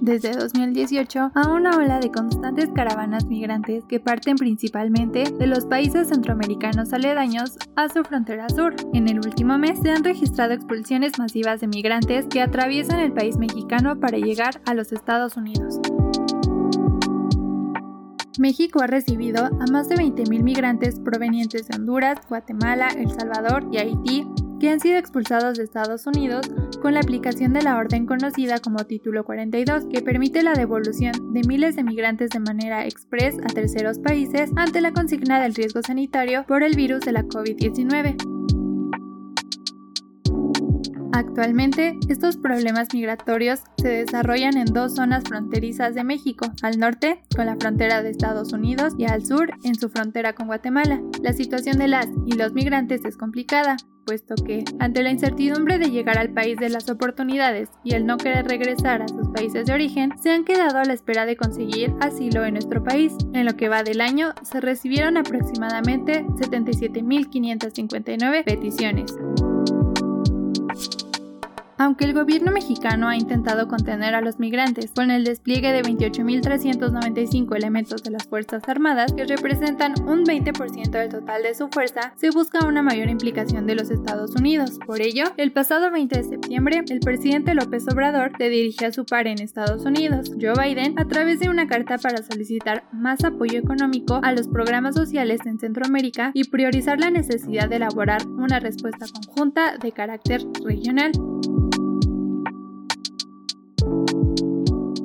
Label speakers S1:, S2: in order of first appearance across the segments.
S1: Desde 2018 a una ola de constantes caravanas migrantes que parten principalmente de los países centroamericanos aledaños a su frontera sur. En el último mes se han registrado expulsiones masivas de migrantes que atraviesan el país mexicano para llegar a los Estados Unidos. México ha recibido a más de 20.000 migrantes provenientes de Honduras, Guatemala, El Salvador y Haití que han sido expulsados de Estados Unidos con la aplicación de la orden conocida como Título 42, que permite la devolución de miles de migrantes de manera express a terceros países ante la consigna del riesgo sanitario por el virus de la COVID-19. Actualmente, estos problemas migratorios se desarrollan en dos zonas fronterizas de México, al norte, con la frontera de Estados Unidos, y al sur, en su frontera con Guatemala. La situación de las y los migrantes es complicada, puesto que, ante la incertidumbre de llegar al país de las oportunidades y el no querer regresar a sus países de origen, se han quedado a la espera de conseguir asilo en nuestro país. En lo que va del año, se recibieron aproximadamente 77.559 peticiones. Aunque el gobierno mexicano ha intentado contener a los migrantes con el despliegue de 28.395 elementos de las Fuerzas Armadas, que representan un 20% del total de su fuerza, se busca una mayor implicación de los Estados Unidos. Por ello, el pasado 20 de septiembre, el presidente López Obrador se dirigió a su par en Estados Unidos, Joe Biden, a través de una carta para solicitar más apoyo económico a los programas sociales en Centroamérica y priorizar la necesidad de elaborar una respuesta conjunta de carácter regional.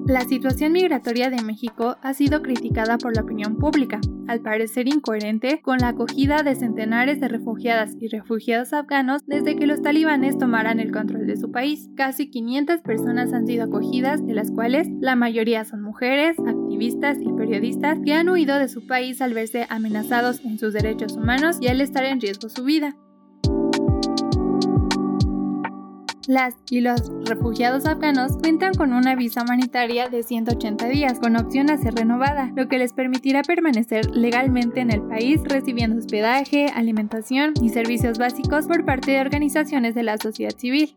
S1: La situación migratoria de México ha sido criticada por la opinión pública, al parecer incoherente con la acogida de centenares de refugiadas y refugiados afganos desde que los talibanes tomaran el control de su país. Casi 500 personas han sido acogidas, de las cuales la mayoría son mujeres, activistas y periodistas que han huido de su país al verse amenazados en sus derechos humanos y al estar en riesgo su vida. Las y los refugiados afganos cuentan con una visa humanitaria de 180 días, con opción a ser renovada, lo que les permitirá permanecer legalmente en el país recibiendo hospedaje, alimentación y servicios básicos por parte de organizaciones de la sociedad civil.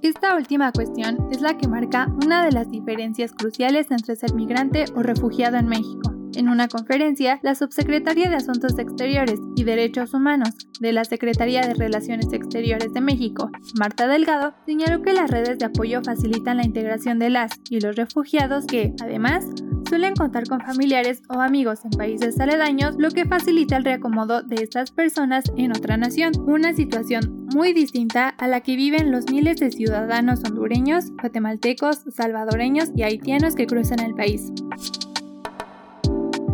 S1: Esta última cuestión es la que marca una de las diferencias cruciales entre ser migrante o refugiado en México. En una conferencia, la subsecretaria de Asuntos Exteriores y Derechos Humanos de la Secretaría de Relaciones Exteriores de México, Marta Delgado, señaló que las redes de apoyo facilitan la integración de las y los refugiados que, además, suelen contar con familiares o amigos en países aledaños, lo que facilita el reacomodo de estas personas en otra nación, una situación muy distinta a la que viven los miles de ciudadanos hondureños, guatemaltecos, salvadoreños y haitianos que cruzan el país.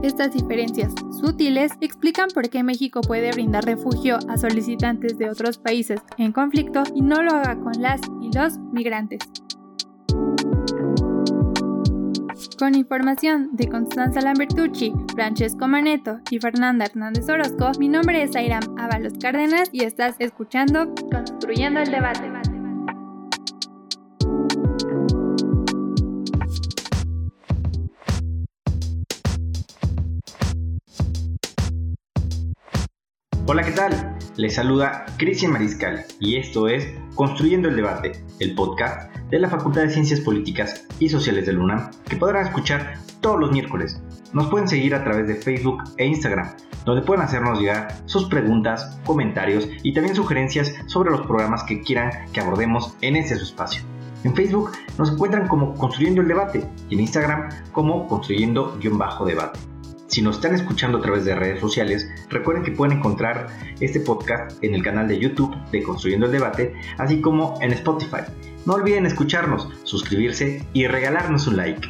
S1: Estas diferencias sutiles explican por qué México puede brindar refugio a solicitantes de otros países en conflicto y no lo haga con las y los migrantes. Con información de Constanza Lambertucci, Francesco Maneto y Fernanda Hernández Orozco, mi nombre es Airam Ábalos Cárdenas y estás escuchando Construyendo el Debate.
S2: Hola, ¿qué tal? Les saluda Cristian Mariscal y esto es Construyendo el Debate, el podcast de la Facultad de Ciencias Políticas y Sociales de UNAM que podrán escuchar todos los miércoles. Nos pueden seguir a través de Facebook e Instagram, donde pueden hacernos llegar sus preguntas, comentarios y también sugerencias sobre los programas que quieran que abordemos en su espacio. En Facebook nos encuentran como Construyendo el Debate y en Instagram como Construyendo-Debate. Si nos están escuchando a través de redes sociales, recuerden que pueden encontrar este podcast en el canal de YouTube de Construyendo el Debate, así como en Spotify. No olviden escucharnos, suscribirse y regalarnos un like.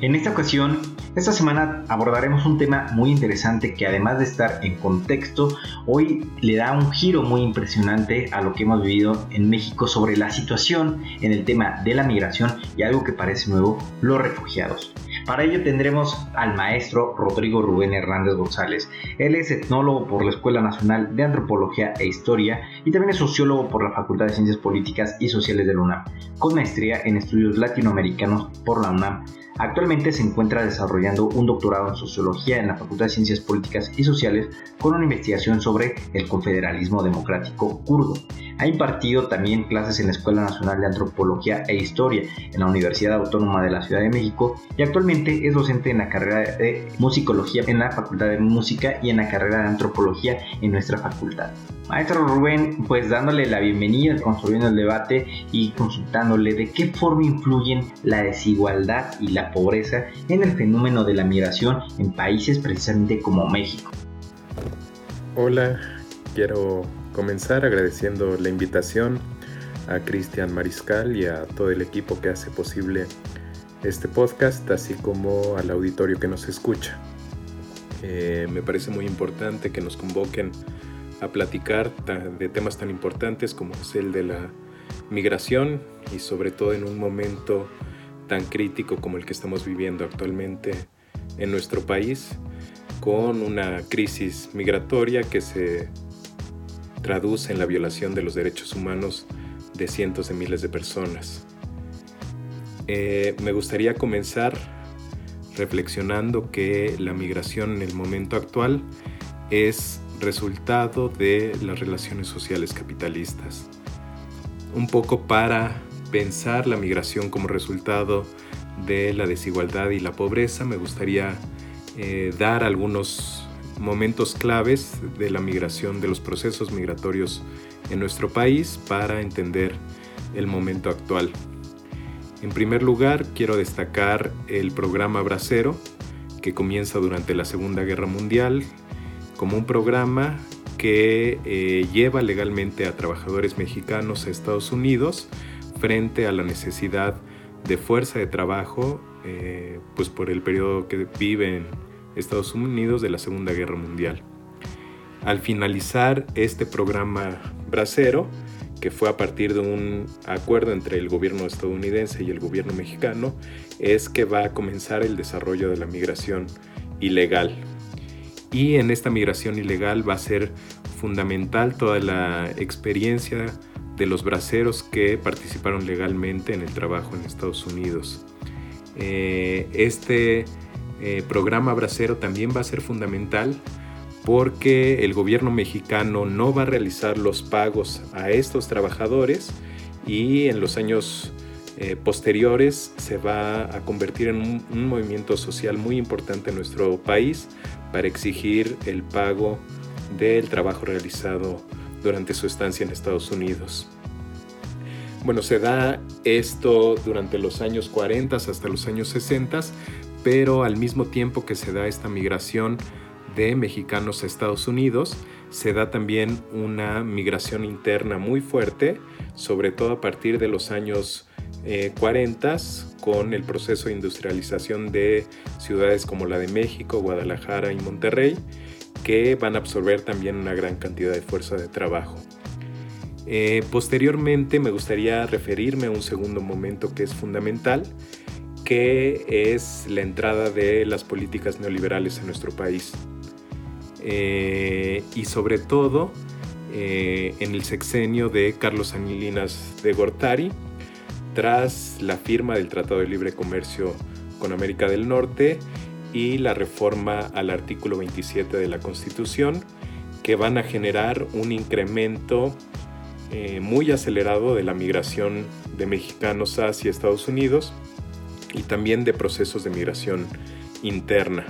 S2: En esta ocasión, esta semana abordaremos un tema muy interesante que además de estar en contexto, hoy le da un giro muy impresionante a lo que hemos vivido en México sobre la situación en el tema de la migración y algo que parece nuevo, los refugiados. Para ello tendremos al maestro Rodrigo Rubén Hernández González. Él es etnólogo por la Escuela Nacional de Antropología e Historia y también es sociólogo por la Facultad de Ciencias Políticas y Sociales de la UNAM, con maestría en estudios latinoamericanos por la UNAM Actualmente se encuentra desarrollando un doctorado en sociología en la Facultad de Ciencias Políticas y Sociales con una investigación sobre el confederalismo democrático kurdo. Ha impartido también clases en la Escuela Nacional de Antropología e Historia en la Universidad Autónoma de la Ciudad de México y actualmente es docente en la carrera de musicología en la Facultad de Música y en la carrera de Antropología en nuestra facultad. Maestro Rubén, pues dándole la bienvenida, construyendo el debate y consultándole de qué forma influyen la desigualdad y la pobreza en el fenómeno de la migración en países precisamente como México.
S3: Hola, quiero comenzar agradeciendo la invitación a Cristian Mariscal y a todo el equipo que hace posible este podcast, así como al auditorio que nos escucha. Eh, me parece muy importante que nos convoquen a platicar de temas tan importantes como es el de la migración y sobre todo en un momento tan crítico como el que estamos viviendo actualmente en nuestro país, con una crisis migratoria que se traduce en la violación de los derechos humanos de cientos de miles de personas. Eh, me gustaría comenzar reflexionando que la migración en el momento actual es resultado de las relaciones sociales capitalistas. Un poco para pensar la migración como resultado de la desigualdad y la pobreza, me gustaría eh, dar algunos momentos claves de la migración, de los procesos migratorios en nuestro país para entender el momento actual. En primer lugar, quiero destacar el programa Bracero, que comienza durante la Segunda Guerra Mundial como un programa que eh, lleva legalmente a trabajadores mexicanos a Estados Unidos frente a la necesidad de fuerza de trabajo eh, pues por el periodo que viven Estados Unidos de la Segunda Guerra Mundial. Al finalizar este programa bracero, que fue a partir de un acuerdo entre el gobierno estadounidense y el gobierno mexicano, es que va a comenzar el desarrollo de la migración ilegal y en esta migración ilegal va a ser fundamental toda la experiencia de los braceros que participaron legalmente en el trabajo en Estados Unidos. Eh, este eh, programa bracero también va a ser fundamental porque el gobierno mexicano no va a realizar los pagos a estos trabajadores y en los años eh, posteriores se va a convertir en un, movimiento social muy importante en nuestro país para exigir el pago del trabajo realizado durante su estancia en Estados Unidos. Bueno, se da esto durante los años 40 hasta los años 60, pero al mismo tiempo que se da esta migración de mexicanos a Estados Unidos, se da también una migración interna muy fuerte, sobre todo a partir de los años 40 eh, con el proceso de industrialización de ciudades como la de México, Guadalajara y Monterrey, que van a absorber también una gran cantidad de fuerza de trabajo. Eh, posteriormente me gustaría referirme a un segundo momento que es fundamental, que es la entrada de las políticas neoliberales en nuestro país. Eh, y sobre todo en el sexenio de Carlos Anilinas de Gortari, tras la firma del Tratado de Libre Comercio con América del Norte y la reforma al artículo 27 de la Constitución, que van a generar un incremento eh, muy acelerado de la migración de mexicanos hacia Estados Unidos y también de procesos de migración interna.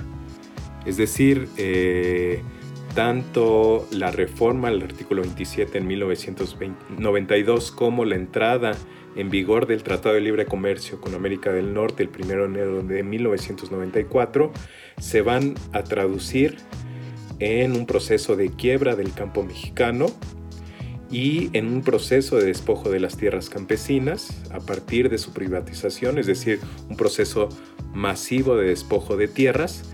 S3: Es decir, eh, tanto la reforma al artículo 27 en 1992 como la entrada en vigor del Tratado de Libre Comercio con América del Norte el 1 de enero de 1994 se van a traducir en un proceso de quiebra del campo mexicano y en un proceso de despojo de las tierras campesinas a partir de su privatización, es decir, un proceso masivo de despojo de tierras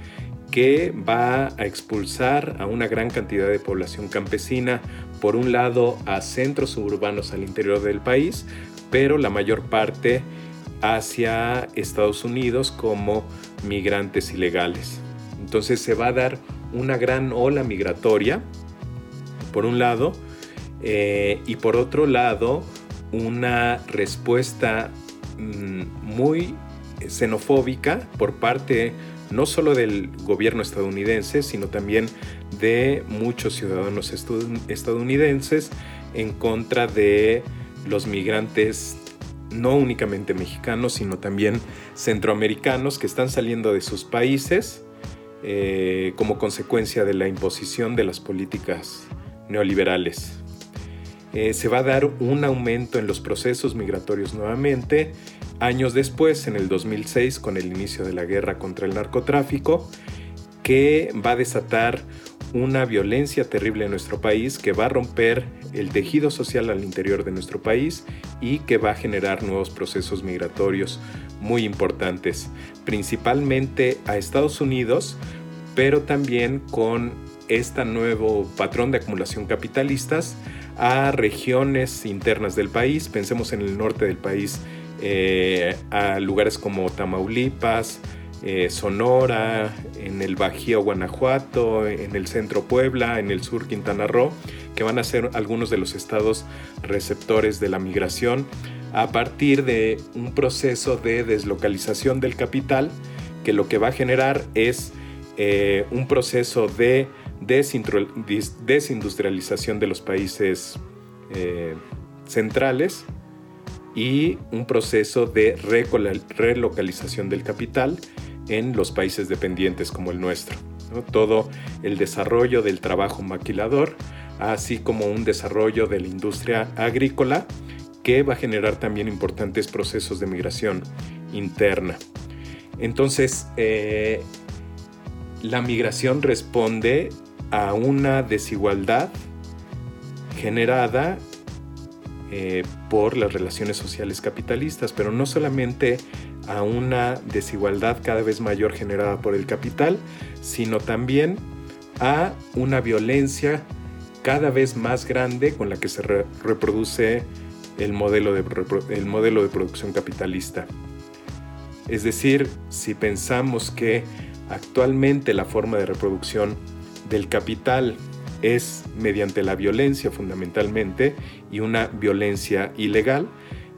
S3: que va a expulsar a una gran cantidad de población campesina, por un lado a centros suburbanos al interior del país, pero la mayor parte hacia Estados Unidos como migrantes ilegales. Entonces se va a dar una gran ola migratoria, por un lado, eh, y por otro lado, una respuesta mm, muy xenofóbica por parte no solo del gobierno estadounidense, sino también de muchos ciudadanos estadounidenses en contra de los migrantes no únicamente mexicanos, sino también centroamericanos que están saliendo de sus países eh, como consecuencia de la imposición de las políticas neoliberales. Eh, se va a dar un aumento en los procesos migratorios nuevamente, años después, en el 2006, con el inicio de la guerra contra el narcotráfico, que va a desatar una violencia terrible en nuestro país, que va a romper el tejido social al interior de nuestro país y que va a generar nuevos procesos migratorios muy importantes, principalmente a Estados Unidos, pero también con este nuevo patrón de acumulación capitalistas a regiones internas del país. Pensemos en el norte del país, eh, a lugares como Tamaulipas, eh, Sonora, en el Bajío Guanajuato, en el centro Puebla, en el sur Quintana Roo, que van a ser algunos de los estados receptores de la migración a partir de un proceso de deslocalización del capital que lo que va a generar es eh, un proceso de desindustrialización de los países centrales y un proceso de relocalización del capital en los países dependientes como el nuestro. Todo el desarrollo del trabajo maquilador, así como un desarrollo de la industria agrícola que va a generar también importantes procesos de migración interna. Entonces, eh, la migración responde a una desigualdad generada eh, por las relaciones sociales capitalistas, pero no solamente a una desigualdad cada vez mayor generada por el capital, sino también a una violencia cada vez más grande con la que se reproduce el modelo, de, el modelo de producción capitalista. Es decir, si pensamos que actualmente la forma de reproducción del capital es mediante la violencia fundamentalmente y una violencia ilegal.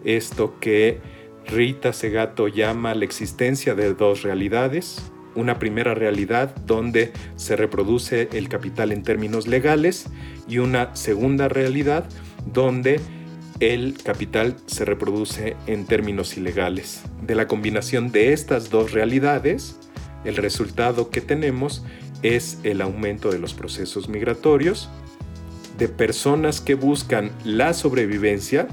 S3: Esto que Rita Segato llama la existencia de dos realidades. Una primera realidad donde se reproduce el capital en términos legales y una segunda realidad donde el capital se reproduce en términos ilegales. De la combinación de estas dos realidades, el resultado que tenemos es el aumento de los procesos migratorios, de personas que buscan la sobrevivencia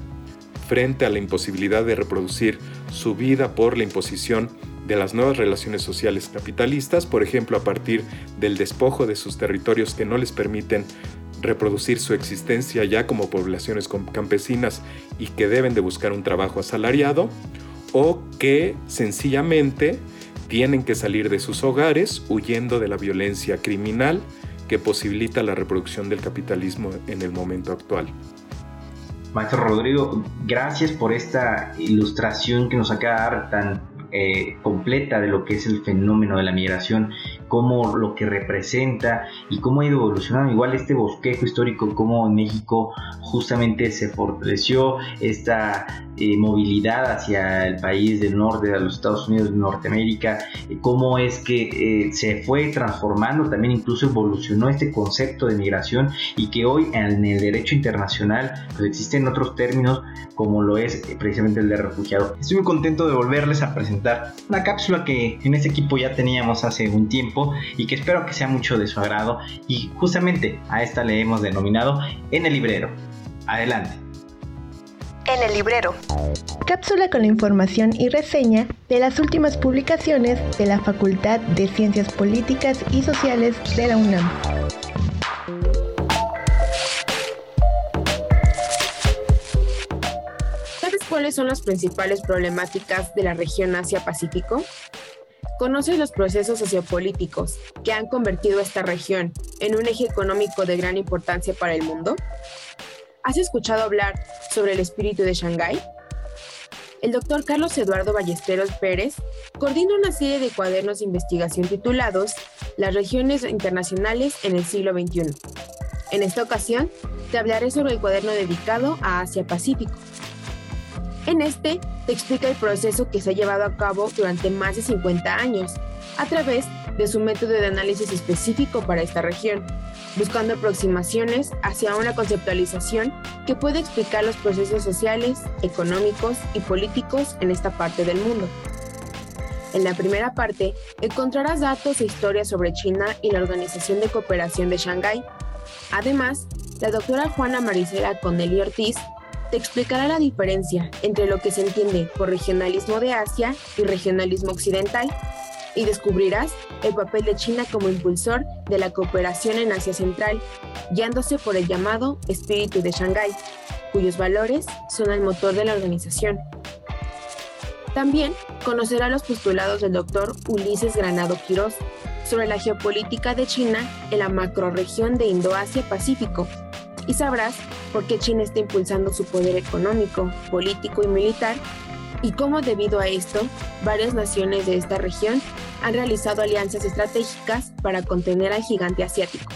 S3: frente a la imposibilidad de reproducir su vida por la imposición de las nuevas relaciones sociales capitalistas, por ejemplo a partir del despojo de sus territorios que no les permiten reproducir su existencia ya como poblaciones campesinas y que deben de buscar un trabajo asalariado, o que sencillamente tienen que salir de sus hogares huyendo de la violencia criminal que posibilita la reproducción del capitalismo en el momento actual.
S2: Maestro Rodrigo, gracias por esta ilustración que nos acaba de dar tan eh, completa de lo que es el fenómeno de la migración, cómo lo que representa y cómo ha ido evolucionando. Igual este bosquejo histórico, cómo en México justamente se fortaleció esta eh, movilidad hacia el país del norte, a los Estados Unidos de Norteamérica, eh, cómo es que se fue transformando, también incluso evolucionó este concepto de migración y que hoy en el derecho internacional pues existen otros términos como lo es precisamente el de refugiado. Estoy muy contento de volverles a presentar una cápsula que en este equipo ya teníamos hace un tiempo y que espero que sea mucho de su agrado y justamente a esta le hemos denominado En el librero. Adelante.
S4: En el librero. Cápsula con la información y reseña de las últimas publicaciones de la Facultad de Ciencias Políticas y Sociales de la UNAM.
S5: cuáles son las principales problemáticas de la región Asia-Pacífico? Conoces los procesos sociopolíticos que han convertido esta región en un eje económico de gran importancia para el mundo? ¿Has escuchado hablar sobre el espíritu de Shanghái? El doctor Carlos Eduardo Ballesteros Pérez coordina una serie de cuadernos de investigación titulados Las regiones internacionales en el siglo XXI. En esta ocasión, te hablaré sobre el cuaderno dedicado a Asia-Pacífico. En este, te explica el proceso que se ha llevado a cabo durante más de 50 años, a través de su método de análisis específico para esta región, buscando aproximaciones hacia una conceptualización que puede explicar los procesos sociales, económicos y políticos en esta parte del mundo. En la primera parte encontrarás datos e historias sobre China y la Organización de Cooperación de Shanghái. Además, la doctora Juana Marisela Connelly Ortiz te explicará la diferencia entre lo que se entiende por regionalismo de Asia y regionalismo occidental y descubrirás el papel de China como impulsor de la cooperación en Asia Central, guiándose por el llamado espíritu de Shanghái, cuyos valores son el motor de la organización. También conocerá los postulados del doctor Ulises Granado Quirós sobre la geopolítica de China en la macroregión de Indo-Asia-Pacífico y sabrás por qué China está impulsando su poder económico, político y militar y cómo debido a esto varias naciones de esta región han realizado alianzas estratégicas para contener al gigante asiático.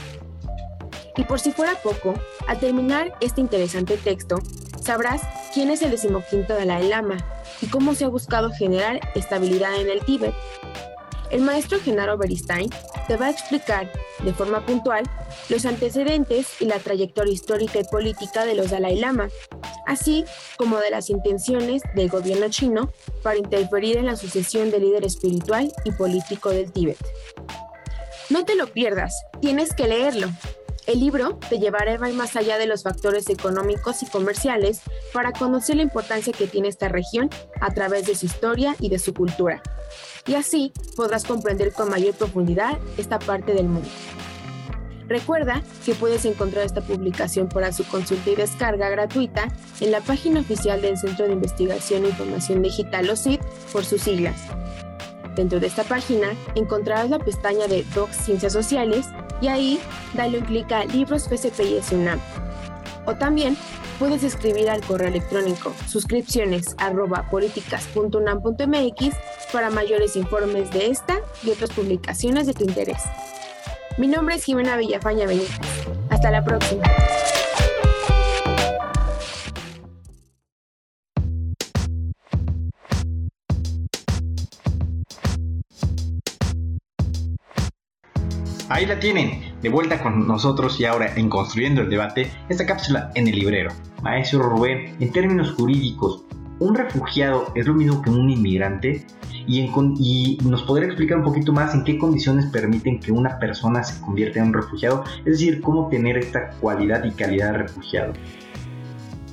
S5: Y por si fuera poco, al terminar este interesante texto, sabrás quién es el decimoquinto Dalai Lama y cómo se ha buscado generar estabilidad en el Tíbet. El maestro Genaro Beristain te va a explicar de forma puntual los antecedentes y la trayectoria histórica y política de los Dalai Lama, así como de las intenciones del gobierno chino para interferir en la sucesión del líder espiritual y político del Tíbet. No te lo pierdas, tienes que leerlo. El libro te llevará más allá de los factores económicos y comerciales para conocer la importancia que tiene esta región a través de su historia y de su cultura. Y así podrás comprender con mayor profundidad esta parte del mundo. Recuerda que puedes encontrar esta publicación para su consulta y descarga gratuita en la página oficial del Centro de Investigación e Información Digital, o CID, por sus siglas. Dentro de esta página encontrarás la pestaña de Docs Ciencias Sociales y ahí dale un clic a Libros PCPI UNAM. O también puedes escribir al correo electrónico suscripciones arroba políticas.unam.mx para mayores informes de esta y otras publicaciones de tu interés. Mi nombre es Jimena Villafaña Benítez. Hasta la próxima.
S2: Ahí la tienen, de vuelta con nosotros y ahora en Construyendo el Debate, esta cápsula en el librero. Maestro Rubén, en términos jurídicos, ¿un refugiado es lo mismo que un inmigrante? y, nos podría explicar un poquito más en qué condiciones permiten que una persona se convierta en un refugiado, es decir, cómo tener esta cualidad y calidad de refugiado.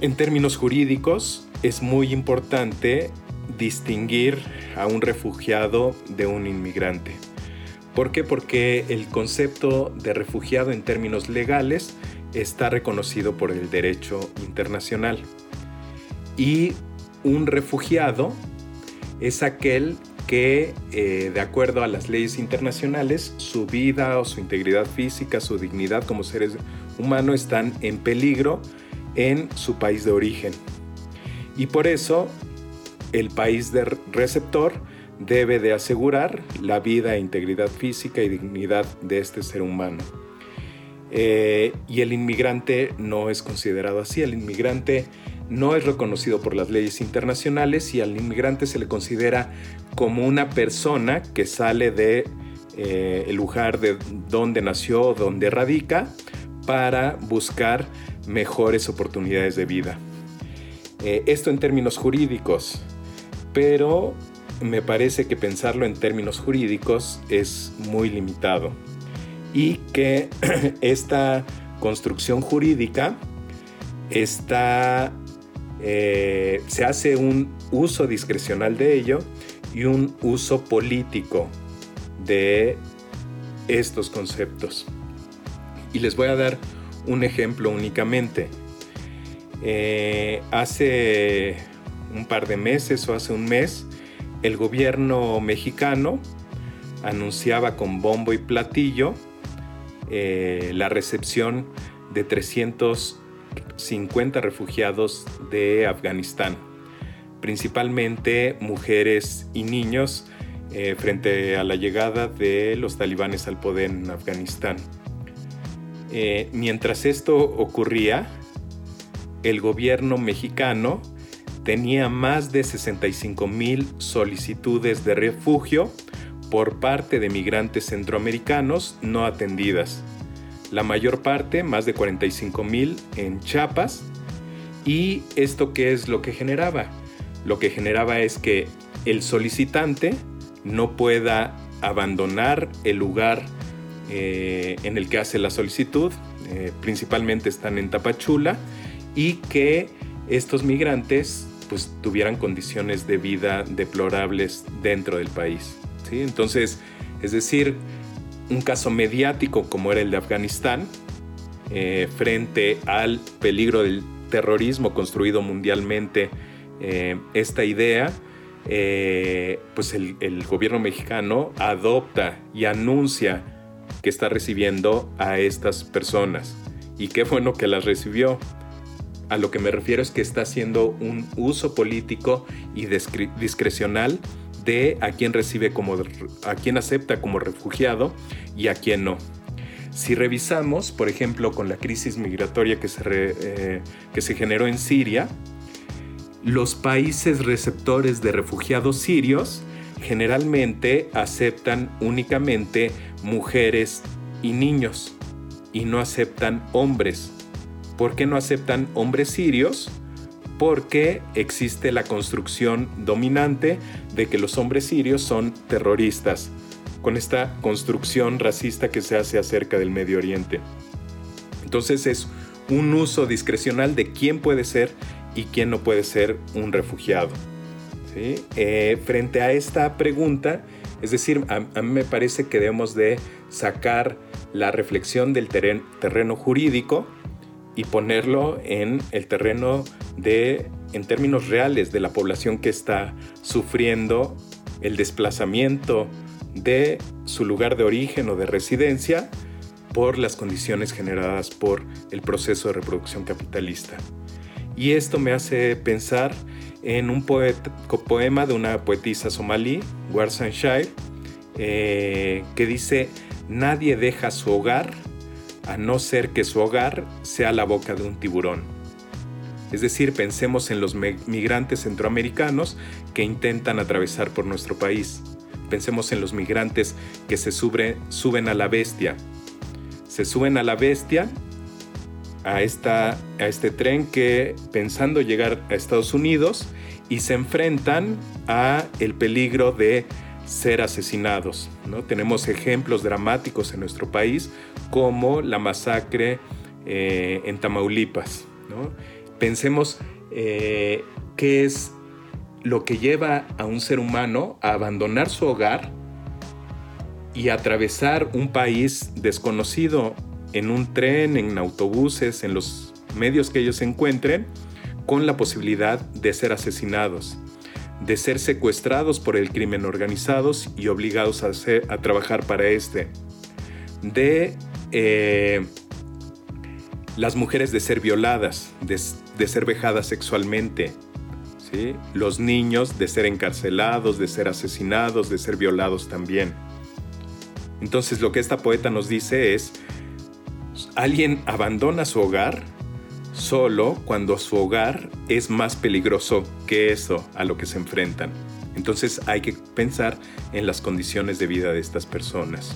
S3: En términos jurídicos, es muy importante distinguir a un refugiado de un inmigrante. ¿Por qué? Porque el concepto de refugiado en términos legales está reconocido por el derecho internacional. Y un refugiado es aquel que, eh, de acuerdo a las leyes internacionales, su vida o su integridad física, su dignidad como seres humanos están en peligro en su país de origen. Y por eso el país de receptor debe de asegurar la vida, e integridad física y dignidad de este ser humano. Eh, y el inmigrante no es considerado así. El inmigrante no es reconocido por las leyes internacionales y al inmigrante se le considera como una persona que sale de eh, el lugar de donde nació, donde radica, para buscar mejores oportunidades de vida. Eh, esto en términos jurídicos, pero me parece que pensarlo en términos jurídicos es muy limitado y que esta construcción jurídica está eh, se hace un uso discrecional de ello y un uso político de estos conceptos. Y les voy a dar un ejemplo únicamente. Eh, hace un par de meses o hace un mes, el gobierno mexicano anunciaba con bombo y platillo eh, la recepción de 350 refugiados de Afganistán, principalmente mujeres y niños eh, frente a la llegada de los talibanes al poder en Afganistán. Eh, mientras esto ocurría, el gobierno mexicano tenía más de 65 mil solicitudes de refugio por parte de migrantes centroamericanos no atendidas. La mayor parte, más de 45 mil, en Chiapas. ¿Y esto qué es lo que generaba? Lo que generaba es que el solicitante no pueda abandonar el lugar eh, en el que hace la solicitud, eh, principalmente están en Tapachula, y que estos migrantes pues tuvieran condiciones de vida deplorables dentro del país. ¿sí? Entonces, es decir, un caso mediático como era el de Afganistán, eh, frente al peligro del terrorismo construido mundialmente, esta idea eh, pues el, gobierno mexicano adopta y anuncia que está recibiendo a estas personas. Y qué bueno que las recibió. A lo que me refiero es que está haciendo un uso político y discrecional de a quién recibe como a quién acepta como refugiado y a quién no. Si revisamos, por ejemplo, con la crisis migratoria que se, eh, que se generó en Siria, los países receptores de refugiados sirios generalmente aceptan únicamente mujeres y niños y no aceptan hombres. ¿Por qué no aceptan hombres sirios? Porque existe la construcción dominante de que los hombres sirios son terroristas, con esta construcción racista que se hace acerca del Medio Oriente. Entonces es un uso discrecional de quién puede ser y quién no puede ser un refugiado. Eh, frente a esta pregunta, es decir, a, mí me parece que debemos de sacar la reflexión del terreno jurídico y ponerlo en el terreno de, en términos reales, de la población que está sufriendo el desplazamiento de su lugar de origen o de residencia por las condiciones generadas por el proceso de reproducción capitalista. Y esto me hace pensar en un poema de una poetisa somalí, Warsan Shire, eh, que dice, nadie deja su hogar a no ser que su hogar sea la boca de un tiburón. Es decir, pensemos en los migrantes centroamericanos que intentan atravesar por nuestro país. Pensemos en los migrantes que se suben a la bestia. Se suben a la bestia a, esta, a este tren que pensando llegar a Estados Unidos y se enfrentan a el peligro de ser asesinados. ¿no? Tenemos ejemplos dramáticos en nuestro país como la masacre eh, en Tamaulipas. Pensemos eh, qué es lo que lleva a un ser humano a abandonar su hogar y atravesar un país desconocido en un tren, en autobuses, en los medios que ellos encuentren, con la posibilidad de ser asesinados, de ser secuestrados por el crimen organizados y obligados a, trabajar para este, de eh, las mujeres de ser violadas, de, ser vejadas sexualmente, ¿sí? los niños de ser encarcelados, de ser asesinados, de ser violados también. Entonces lo que esta poeta nos dice es, alguien abandona su hogar solo cuando su hogar es más peligroso que eso a lo que se enfrentan. Entonces hay que pensar en las condiciones de vida de estas personas.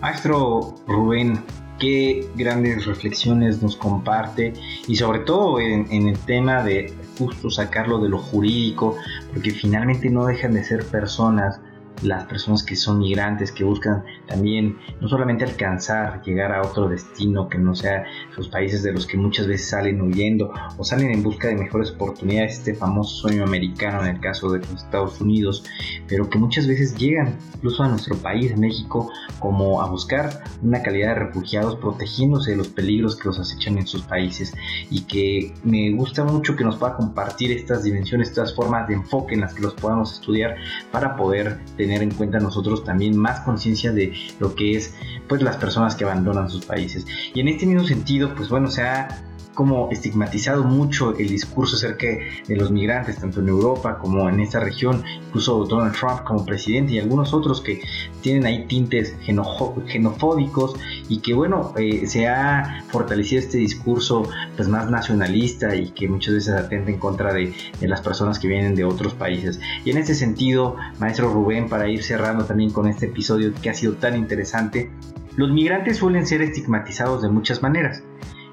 S2: Maestro Rubén, qué grandes reflexiones nos comparte y sobre todo en, en, el tema de justo sacarlo de lo jurídico, porque finalmente no dejan de ser personas las personas que son migrantes, que buscan también no solamente alcanzar, llegar a otro destino que no sea sus países de los que muchas veces salen huyendo o salen en busca de mejores oportunidades, este famoso sueño americano en el caso de los Estados Unidos, pero que muchas veces llegan incluso a nuestro país, México, como a buscar una calidad de refugiados protegiéndose de los peligros que los acechan en sus países. Y que me gusta mucho que nos pueda compartir estas dimensiones, estas formas de enfoque en las que los podamos estudiar para poder tener tener en cuenta nosotros también más conciencia de lo que es pues las personas que abandonan sus países. Y en este mismo sentido, pues bueno, se ha como estigmatizado mucho el discurso acerca de los migrantes, tanto en Europa como en esta región, incluso Donald Trump como presidente y algunos otros que tienen ahí tintes xenofóbicos y que bueno, eh, se ha fortalecido este discurso pues más nacionalista y que muchas veces atenta en contra de, de las personas que vienen de otros países. Y en ese sentido, maestro Rubén, para ir cerrando también con este episodio que ha sido tan interesante, los migrantes suelen ser estigmatizados de muchas maneras.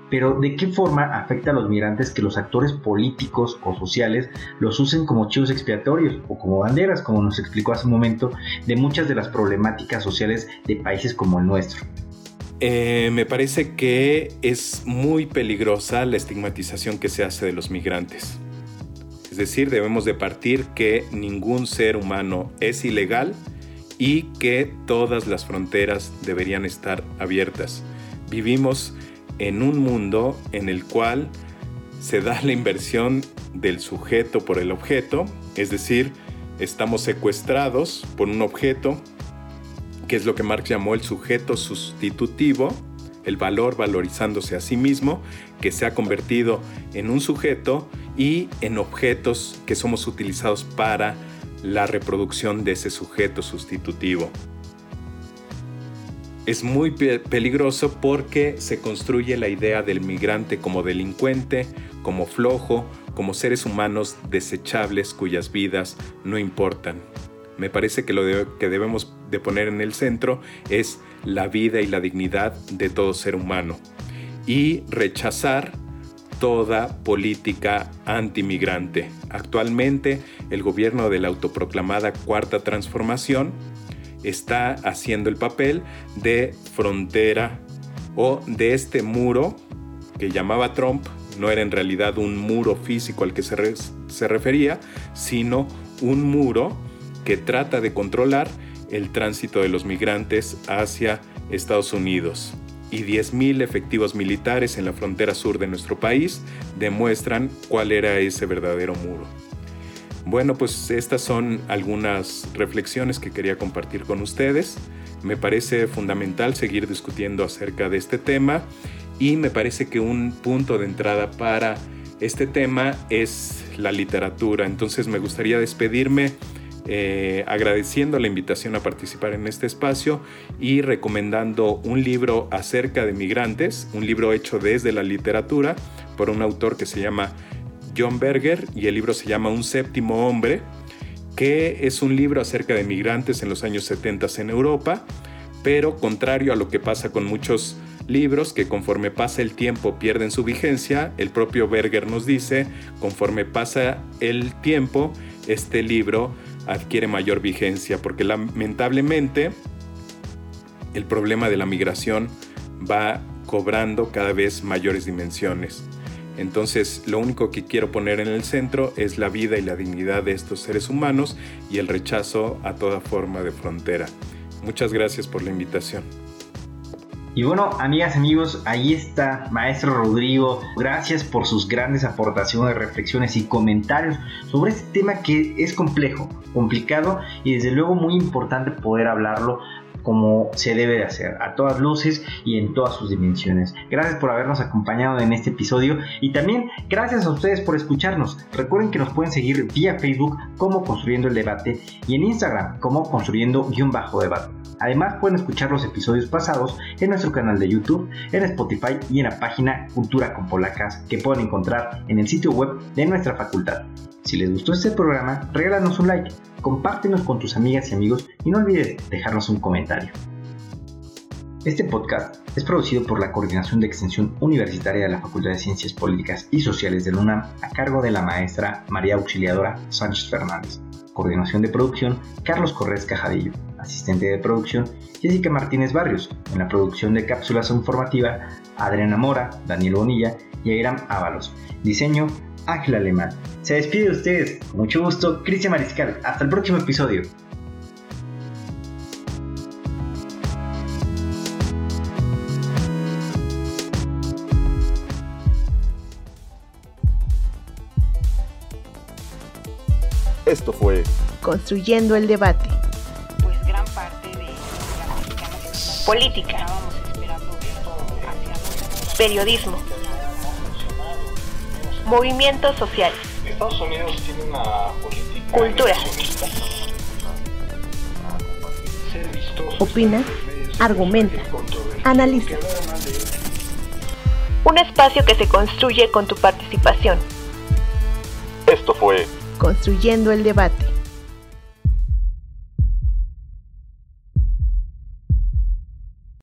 S2: Pero ¿de qué forma afecta a los migrantes que los actores políticos o sociales los usen como chivos expiatorios o como banderas, como nos explicó hace un momento, de muchas de las problemáticas sociales de países como el nuestro?
S3: Eh, me parece que es muy peligrosa la estigmatización que se hace de los migrantes. Es decir, debemos de partir que ningún ser humano es ilegal y que todas las fronteras deberían estar abiertas. Vivimos en un mundo en el cual se da la inversión del sujeto por el objeto, es decir, estamos secuestrados por un objeto, que es lo que Marx llamó el sujeto sustitutivo, el valor valorizándose a sí mismo, que se ha convertido en un sujeto y en objetos que somos utilizados para la reproducción de ese sujeto sustitutivo es muy peligroso porque se construye la idea del migrante como delincuente, como flojo, como seres humanos desechables cuyas vidas no importan. Me parece que lo que debemos de poner en el centro es la vida y la dignidad de todo ser humano y rechazar toda política antimigrante. Actualmente el gobierno de la autoproclamada Cuarta Transformación está haciendo el papel de frontera o de este muro que llamaba Trump, no era en realidad un muro físico al que se, se refería, sino un muro que trata de controlar el tránsito de los migrantes hacia Estados Unidos. Y 10.000 efectivos militares en la frontera sur de nuestro país demuestran cuál era ese verdadero muro. Bueno, pues estas son algunas reflexiones que quería compartir con ustedes. Me parece fundamental seguir discutiendo acerca de este tema y me parece que un punto de entrada para este tema es la literatura. Entonces me gustaría despedirme eh, agradeciendo la invitación a participar en este espacio y recomendando un libro acerca de migrantes, un libro hecho desde la literatura por un autor que se llama John Berger y el libro se llama Un séptimo hombre, que es un libro acerca de migrantes en los años 70 en Europa, pero contrario a lo que pasa con muchos libros que conforme pasa el tiempo pierden su vigencia, el propio Berger nos dice, conforme pasa el tiempo, este libro adquiere mayor vigencia, porque lamentablemente el problema de la migración va cobrando cada vez mayores dimensiones. Entonces, lo único que quiero poner en el centro es la vida y la dignidad de estos seres humanos y el rechazo a toda forma de frontera. Muchas gracias por la invitación.
S2: Y bueno, amigas, amigos, ahí está Maestro Rodrigo. Gracias por sus grandes aportaciones, reflexiones y comentarios sobre este tema que es complejo, complicado y desde luego muy importante poder hablarlo como se debe de hacer, a todas luces y en todas sus dimensiones. Gracias por habernos acompañado en este episodio y también gracias a ustedes por escucharnos. Recuerden que nos pueden seguir vía Facebook como Construyendo el Debate y en Instagram como Construyendo-Debate. Además pueden escuchar los episodios pasados en nuestro canal de YouTube, en Spotify y en la página Cultura con Polacas que pueden encontrar en el sitio web de nuestra facultad. Si les gustó este programa, regálanos un like compártenos con tus amigas y amigos y no olvides dejarnos un comentario. Este podcast es producido por la Coordinación de Extensión Universitaria de la Facultad de Ciencias Políticas y Sociales de UNAM a cargo de la maestra María Auxiliadora Sánchez Fernández. Coordinación de producción Carlos Corrés Cajadillo. Asistente de producción Jessica Martínez Barrios. En la producción de cápsulas informativa Adriana Mora, Daniel Bonilla y Airam Ábalos. Diseño Ángel Alemán. Se despide de ustedes, con mucho gusto, Cristian Mariscal. Hasta el próximo episodio.
S6: Esto fue
S4: Construyendo el debate
S7: política, periodismo, movimientos sociales,
S6: Estados Unidos tiene una política
S7: Cultura.
S4: Opina, argumenta, analiza.
S7: un espacio que se construye con tu participación.
S6: Esto fue
S4: Construyendo el debate.